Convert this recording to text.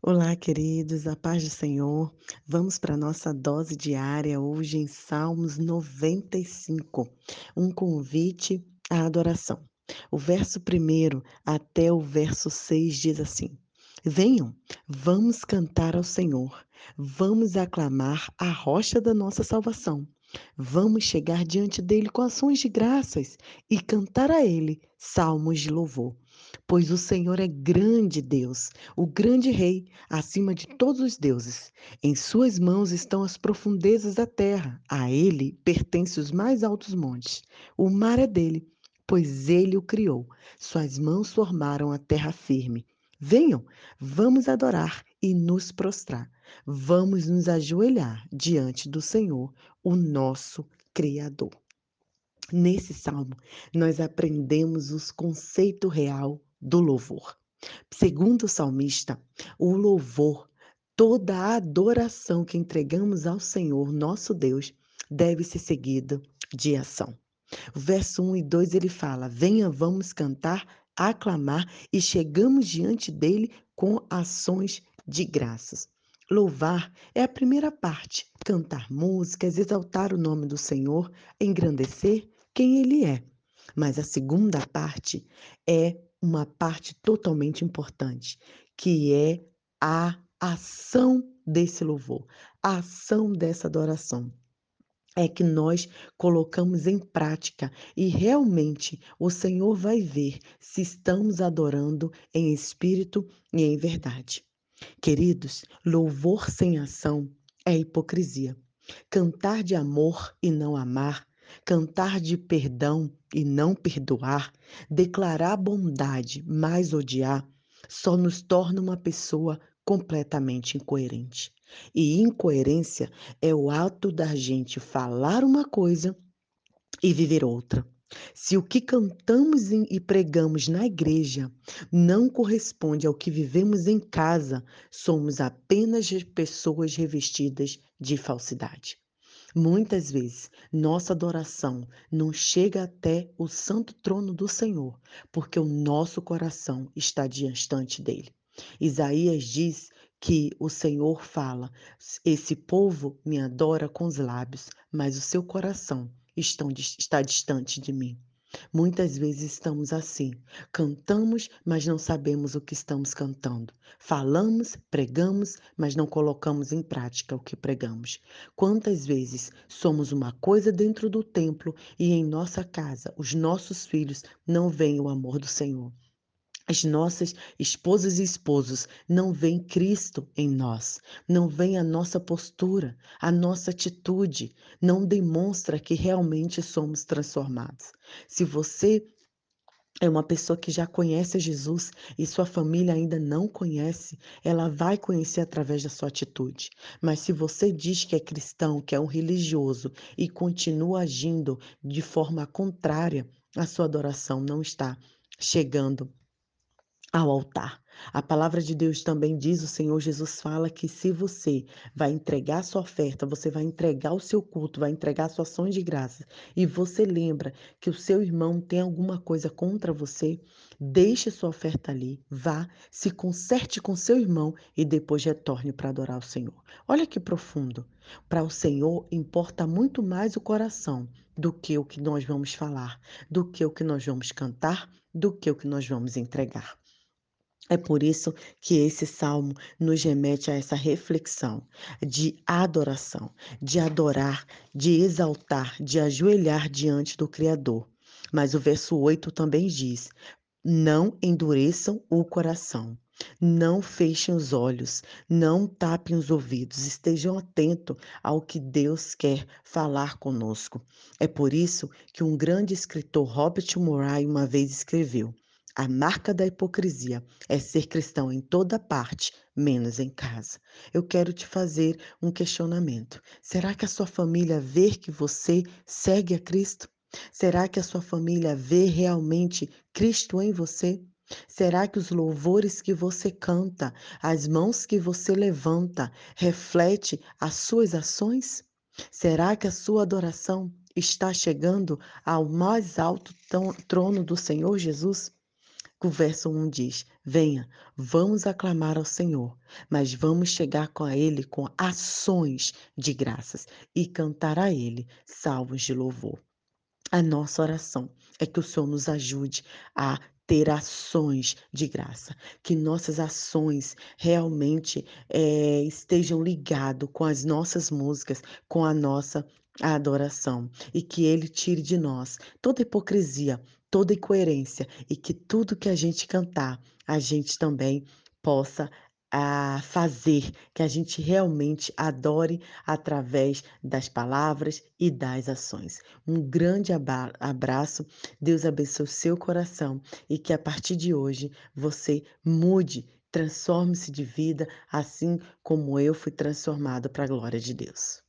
Olá, queridos, a paz do Senhor. Vamos para a nossa dose diária hoje em Salmos 95, um convite à adoração. O verso 1 até o verso 6 diz assim: Venham, vamos cantar ao Senhor, vamos aclamar a rocha da nossa salvação. Vamos chegar diante dele com ações de graças e cantar a ele salmos de louvor. Pois o Senhor é grande Deus, o grande Rei, acima de todos os deuses. Em suas mãos estão as profundezas da terra, a ele pertencem os mais altos montes. O mar é dele, pois ele o criou. Suas mãos formaram a terra firme. Venham, vamos adorar e nos prostrar. Vamos nos ajoelhar diante do Senhor, o nosso Criador. Nesse salmo, nós aprendemos o conceito real do louvor. Segundo o salmista, o louvor, toda a adoração que entregamos ao Senhor, nosso Deus, deve ser seguida de ação. O verso 1 e 2 ele fala: Venha, vamos cantar aclamar e chegamos diante dele com ações de graças. Louvar é a primeira parte, cantar músicas, exaltar o nome do Senhor, engrandecer quem ele é. Mas a segunda parte é uma parte totalmente importante, que é a ação desse louvor, a ação dessa adoração é que nós colocamos em prática e realmente o Senhor vai ver se estamos adorando em espírito e em verdade. Queridos, louvor sem ação é hipocrisia. Cantar de amor e não amar, cantar de perdão e não perdoar, declarar bondade, mas odiar, só nos torna uma pessoa completamente incoerente. E incoerência é o ato da gente falar uma coisa e viver outra. Se o que cantamos e pregamos na igreja não corresponde ao que vivemos em casa, somos apenas pessoas revestidas de falsidade. Muitas vezes, nossa adoração não chega até o santo trono do Senhor, porque o nosso coração está distante dele. Isaías diz que o Senhor fala: Esse povo me adora com os lábios, mas o seu coração está distante de mim. Muitas vezes estamos assim, cantamos, mas não sabemos o que estamos cantando. Falamos, pregamos, mas não colocamos em prática o que pregamos. Quantas vezes somos uma coisa dentro do templo e em nossa casa os nossos filhos não veem o amor do Senhor? As nossas esposas e esposos não veem Cristo em nós, não veem a nossa postura, a nossa atitude, não demonstra que realmente somos transformados. Se você é uma pessoa que já conhece Jesus e sua família ainda não conhece, ela vai conhecer através da sua atitude. Mas se você diz que é cristão, que é um religioso e continua agindo de forma contrária, a sua adoração não está chegando ao altar. A palavra de Deus também diz, o Senhor Jesus fala que se você vai entregar sua oferta, você vai entregar o seu culto, vai entregar sua ação de graça, e você lembra que o seu irmão tem alguma coisa contra você, deixe sua oferta ali, vá, se conserte com seu irmão e depois retorne para adorar o Senhor. Olha que profundo. Para o Senhor importa muito mais o coração do que o que nós vamos falar, do que o que nós vamos cantar, do que o que nós vamos entregar. É por isso que esse salmo nos remete a essa reflexão de adoração, de adorar, de exaltar, de ajoelhar diante do Criador. Mas o verso 8 também diz: Não endureçam o coração. Não fechem os olhos, não tapem os ouvidos, estejam atentos ao que Deus quer falar conosco. É por isso que um grande escritor, Robert Murray, uma vez escreveu: a marca da hipocrisia é ser cristão em toda parte, menos em casa. Eu quero te fazer um questionamento. Será que a sua família vê que você segue a Cristo? Será que a sua família vê realmente Cristo em você? Será que os louvores que você canta, as mãos que você levanta, reflete as suas ações? Será que a sua adoração está chegando ao mais alto trono do Senhor Jesus? O verso 1 diz: Venha, vamos aclamar ao Senhor, mas vamos chegar com a Ele com ações de graças e cantar a Ele salmos de louvor. A nossa oração é que o Senhor nos ajude a ter ações de graça, que nossas ações realmente eh, estejam ligado com as nossas músicas, com a nossa adoração e que Ele tire de nós toda hipocrisia, toda incoerência e que tudo que a gente cantar, a gente também possa a fazer que a gente realmente adore através das palavras e das ações. Um grande abraço, Deus abençoe o seu coração e que a partir de hoje você mude, transforme-se de vida, assim como eu fui transformado para a glória de Deus.